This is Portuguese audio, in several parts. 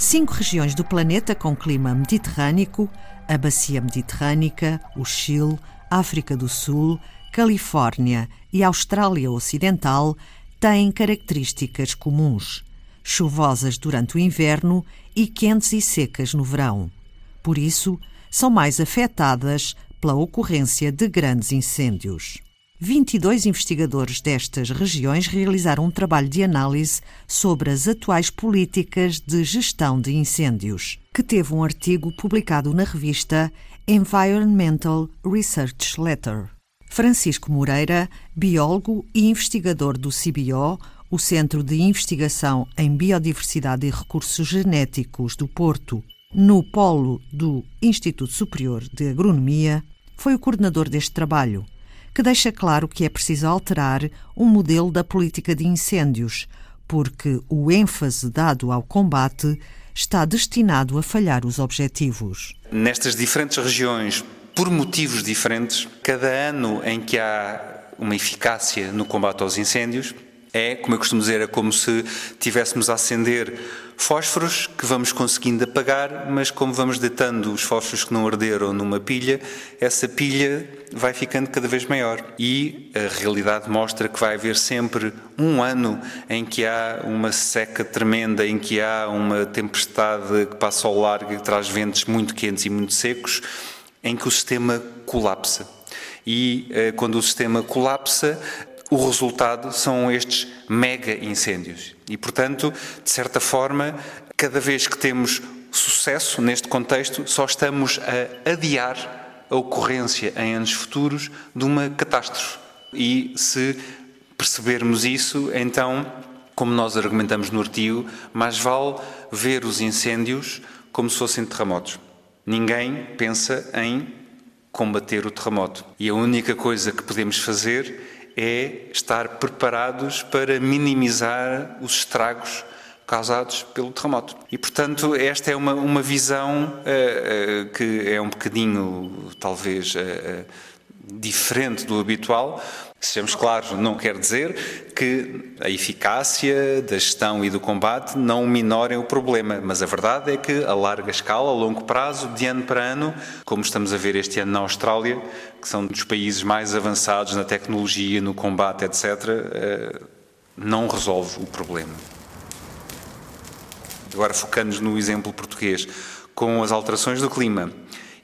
Cinco regiões do planeta com clima mediterrâneo, a Bacia Mediterrânica, o Chile, África do Sul, Califórnia e Austrália Ocidental têm características comuns: chuvosas durante o inverno e quentes e secas no verão. Por isso, são mais afetadas pela ocorrência de grandes incêndios. 22 investigadores destas regiões realizaram um trabalho de análise sobre as atuais políticas de gestão de incêndios, que teve um artigo publicado na revista Environmental Research Letter. Francisco Moreira, biólogo e investigador do CBO, o Centro de Investigação em Biodiversidade e Recursos Genéticos do Porto, no polo do Instituto Superior de Agronomia, foi o coordenador deste trabalho que deixa claro que é preciso alterar o um modelo da política de incêndios, porque o ênfase dado ao combate está destinado a falhar os objetivos. Nestas diferentes regiões, por motivos diferentes, cada ano em que há uma eficácia no combate aos incêndios, é, como eu costumo dizer, é como se tivéssemos a acender fósforos que vamos conseguindo apagar, mas como vamos deitando os fósforos que não arderam numa pilha, essa pilha vai ficando cada vez maior. E a realidade mostra que vai haver sempre um ano em que há uma seca tremenda, em que há uma tempestade que passa ao largo e traz ventos muito quentes e muito secos, em que o sistema colapsa. E eh, quando o sistema colapsa, o resultado são estes mega incêndios. E, portanto, de certa forma, cada vez que temos sucesso neste contexto, só estamos a adiar a ocorrência em anos futuros de uma catástrofe. E se percebermos isso, então, como nós argumentamos no artigo, mais vale ver os incêndios como se fossem terremotos. Ninguém pensa em combater o terremoto. E a única coisa que podemos fazer é estar preparados para minimizar os estragos causados pelo terremoto. E, portanto, esta é uma, uma visão uh, uh, que é um bocadinho, talvez, uh, diferente do habitual. Sejamos claros, não quer dizer que a eficácia da gestão e do combate não minorem o problema, mas a verdade é que a larga escala, a longo prazo, de ano para ano, como estamos a ver este ano na Austrália, que são dos países mais avançados na tecnologia, no combate, etc., eh, não resolve o problema. Agora, focando-nos no exemplo português, com as alterações do clima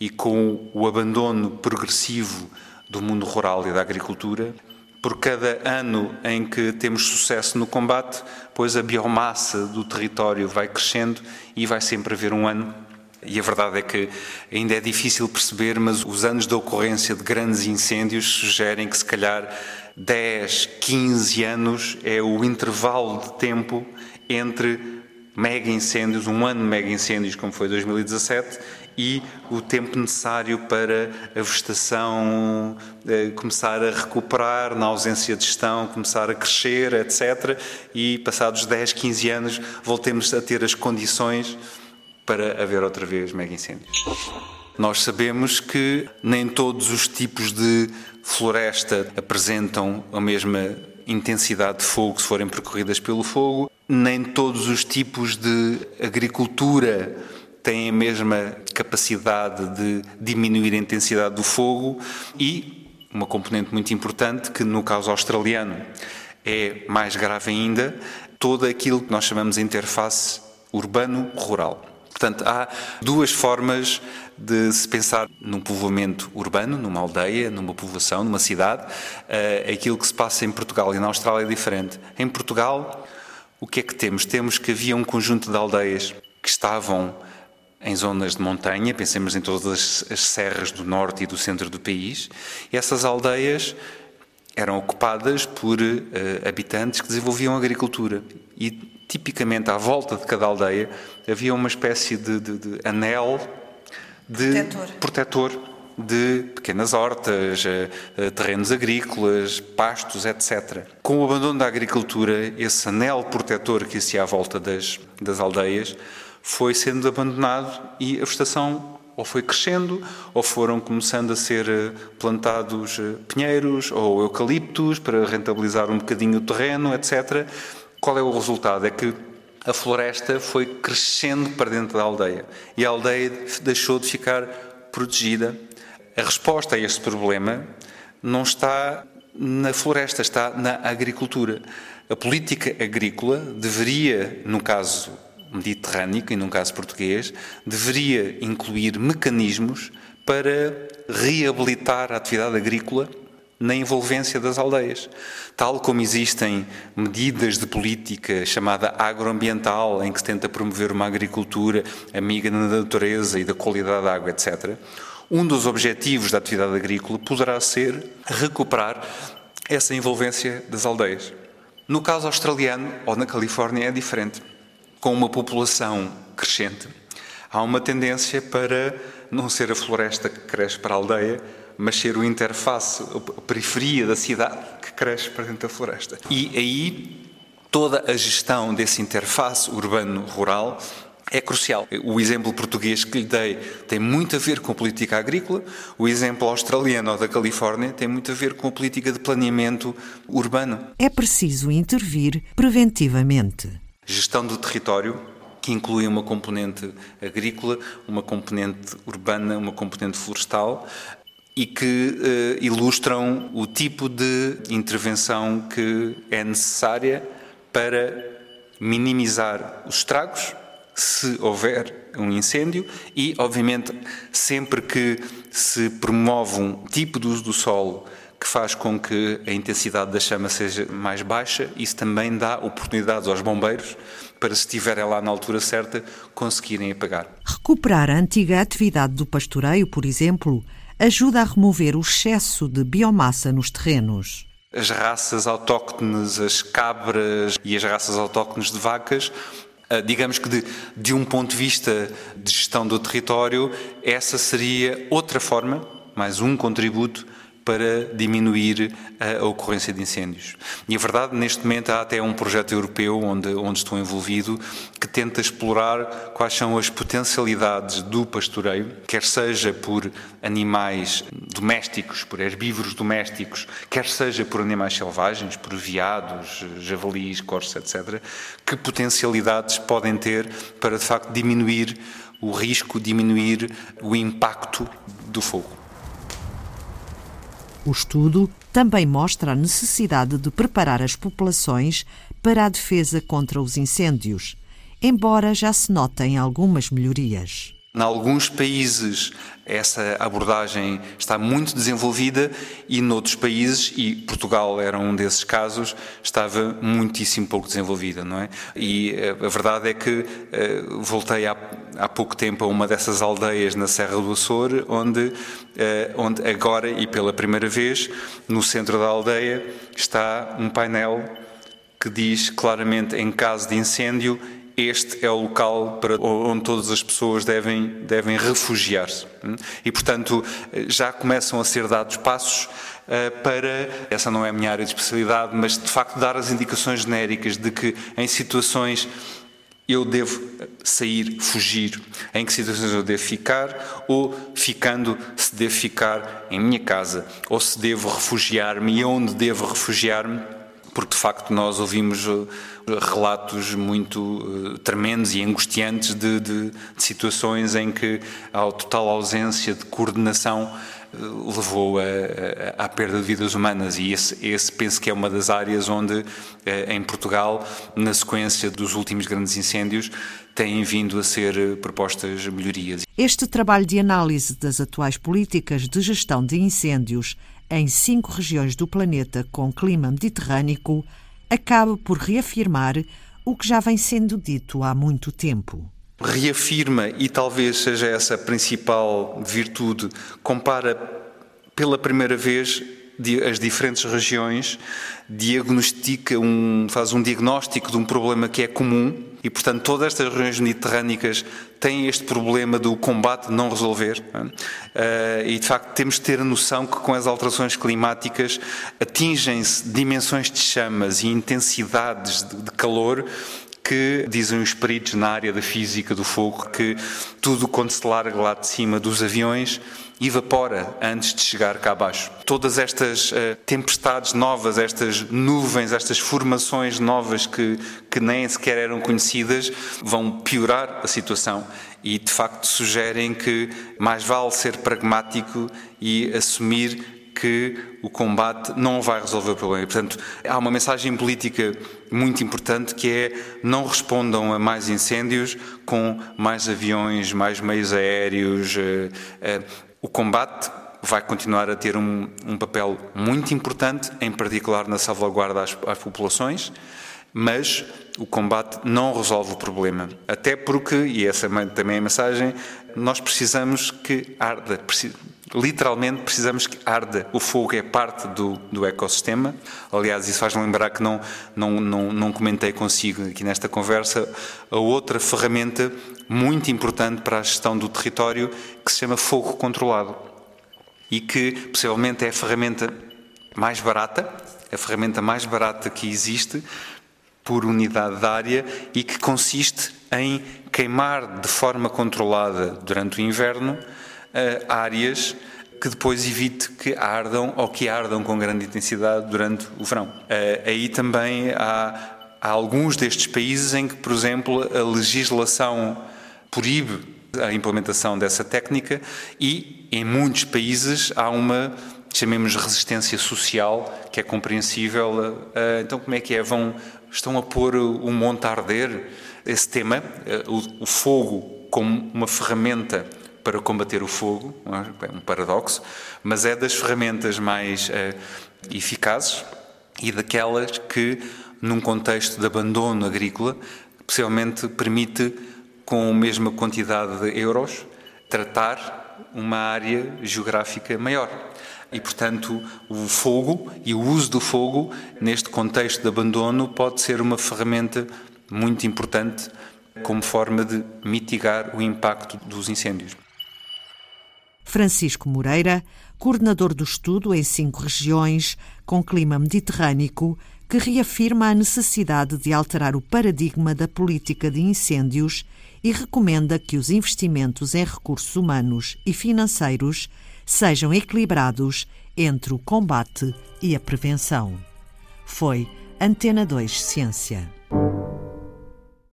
e com o abandono progressivo do mundo rural e da agricultura. Por cada ano em que temos sucesso no combate, pois a biomassa do território vai crescendo e vai sempre haver um ano e a verdade é que ainda é difícil perceber, mas os anos de ocorrência de grandes incêndios sugerem que se calhar 10, 15 anos é o intervalo de tempo entre mega incêndios, um ano de mega incêndios como foi 2017 e o tempo necessário para a vegetação eh, começar a recuperar na ausência de gestão, começar a crescer, etc. E passados 10, 15 anos voltemos a ter as condições para haver outra vez mega incêndios. Nós sabemos que nem todos os tipos de floresta apresentam a mesma intensidade de fogo se forem percorridas pelo fogo, nem todos os tipos de agricultura têm a mesma capacidade de diminuir a intensidade do fogo e uma componente muito importante que no caso australiano é mais grave ainda, todo aquilo que nós chamamos de interface urbano-rural. Portanto, há duas formas de se pensar num povoamento urbano, numa aldeia, numa povoação, numa cidade. Uh, aquilo que se passa em Portugal e na Austrália é diferente. Em Portugal, o que é que temos? Temos que havia um conjunto de aldeias que estavam em zonas de montanha, pensemos em todas as serras do norte e do centro do país, essas aldeias eram ocupadas por uh, habitantes que desenvolviam agricultura. E, tipicamente, à volta de cada aldeia havia uma espécie de, de, de anel de protetor. protetor. de pequenas hortas, uh, terrenos agrícolas, pastos, etc. Com o abandono da agricultura, esse anel protetor que existia à volta das, das aldeias foi sendo abandonado e a vegetação ou foi crescendo, ou foram começando a ser eh, plantados eh, pinheiros ou eucaliptos para rentabilizar um bocadinho o terreno, etc. Qual é o resultado? É que a floresta foi crescendo para dentro da aldeia e a aldeia deixou de ficar protegida. A resposta a este problema não está na floresta, está na agricultura. A política agrícola deveria, no caso mediterrâneo e no caso português, deveria incluir mecanismos para reabilitar a atividade agrícola na envolvência das aldeias. Tal como existem medidas de política chamada agroambiental, em que se tenta promover uma agricultura amiga da natureza e da qualidade da água, etc. Um dos objetivos da atividade agrícola poderá ser recuperar essa envolvência das aldeias. No caso australiano ou na Califórnia é diferente. Com uma população crescente, há uma tendência para não ser a floresta que cresce para a aldeia, mas ser o interface, a periferia da cidade que cresce para dentro da floresta. E aí toda a gestão desse interface urbano-rural é crucial. O exemplo português que lhe dei tem muito a ver com a política agrícola, o exemplo australiano ou da Califórnia tem muito a ver com a política de planeamento urbano. É preciso intervir preventivamente. Gestão do território, que inclui uma componente agrícola, uma componente urbana, uma componente florestal, e que uh, ilustram o tipo de intervenção que é necessária para minimizar os estragos, se houver um incêndio, e, obviamente, sempre que se promove um tipo de uso do solo que faz com que a intensidade da chama seja mais baixa, isso também dá oportunidades aos bombeiros para, se estiverem lá na altura certa, conseguirem apagar. Recuperar a antiga atividade do pastoreio, por exemplo, ajuda a remover o excesso de biomassa nos terrenos. As raças autóctones, as cabras e as raças autóctones de vacas, ah, digamos que de, de um ponto de vista de gestão do território, essa seria outra forma, mais um contributo para diminuir a ocorrência de incêndios. E a verdade, neste momento, há até um projeto europeu onde, onde estou envolvido que tenta explorar quais são as potencialidades do pastoreio, quer seja por animais domésticos, por herbívoros domésticos, quer seja por animais selvagens, por veados, javalis, corços, etc., que potencialidades podem ter para, de facto, diminuir o risco, diminuir o impacto do fogo. O estudo também mostra a necessidade de preparar as populações para a defesa contra os incêndios, embora já se notem algumas melhorias. Em alguns países essa abordagem está muito desenvolvida e noutros países, e Portugal era um desses casos, estava muitíssimo pouco desenvolvida, não é? E eh, a verdade é que eh, voltei há, há pouco tempo a uma dessas aldeias na Serra do Açor, onde, eh, onde agora e pela primeira vez, no centro da aldeia, está um painel que diz claramente em caso de incêndio este é o local para onde todas as pessoas devem, devem refugiar-se. E, portanto, já começam a ser dados passos eh, para, essa não é a minha área de especialidade, mas de facto dar as indicações genéricas de que em situações eu devo sair, fugir, em que situações eu devo ficar, ou ficando, se devo ficar em minha casa, ou se devo refugiar-me e onde devo refugiar-me porque de facto nós ouvimos uh, relatos muito uh, tremendos e angustiantes de, de, de, situações em que a total ausência de coordenação uh, levou à perda de vidas humanas e esse, esse, penso que é uma das áreas onde em Portugal, na sequência dos últimos grandes incêndios, têm vindo a ser propostas melhorias. Este trabalho de análise das atuais políticas de gestão de incêndios em cinco regiões do planeta com clima mediterrâneo, acaba por reafirmar o que já vem sendo dito há muito tempo. Reafirma, e talvez seja essa a principal virtude, compara pela primeira vez as diferentes regiões, diagnostica um, faz um diagnóstico de um problema que é comum e, portanto, todas estas regiões mediterrânicas têm este problema do combate não resolver. Não é? E, de facto, temos de ter a noção que com as alterações climáticas atingem-se dimensões de chamas e intensidades de calor que dizem os peritos na área da física do fogo que tudo quando se larga lá de cima dos aviões evapora antes de chegar cá abaixo. Todas estas uh, tempestades novas, estas nuvens, estas formações novas que, que nem sequer eram conhecidas, vão piorar a situação e de facto sugerem que mais vale ser pragmático e assumir que o combate não vai resolver o problema. Portanto, há uma mensagem política muito importante que é não respondam a mais incêndios com mais aviões, mais meios aéreos. Eh, eh, o combate vai continuar a ter um, um papel muito importante, em particular na salvaguarda às, às populações, mas o combate não resolve o problema. Até porque, e essa também é a mensagem, nós precisamos que arda, literalmente precisamos que arda. O fogo é parte do, do ecossistema. Aliás, isso faz-me lembrar que não, não, não, não comentei consigo aqui nesta conversa a outra ferramenta muito importante para a gestão do território que se chama fogo controlado e que possivelmente é a ferramenta mais barata, a ferramenta mais barata que existe por unidade de área e que consiste em queimar de forma controlada durante o inverno áreas que depois evite que ardam ou que ardam com grande intensidade durante o verão. Uh, aí também há, há alguns destes países em que, por exemplo, a legislação proíbe a implementação dessa técnica e em muitos países há uma chamemos resistência social que é compreensível. Uh, então como é que é? Vão estão a pôr o monte a arder? Esse tema, o, o fogo como uma ferramenta para combater o fogo, é um paradoxo, mas é das ferramentas mais uh, eficazes e daquelas que, num contexto de abandono agrícola, possivelmente permite, com a mesma quantidade de euros, tratar uma área geográfica maior. E, portanto, o fogo e o uso do fogo, neste contexto de abandono, pode ser uma ferramenta muito importante como forma de mitigar o impacto dos incêndios. Francisco Moreira, coordenador do estudo em cinco regiões com clima mediterrâneo, que reafirma a necessidade de alterar o paradigma da política de incêndios e recomenda que os investimentos em recursos humanos e financeiros sejam equilibrados entre o combate e a prevenção. Foi Antena 2 Ciência.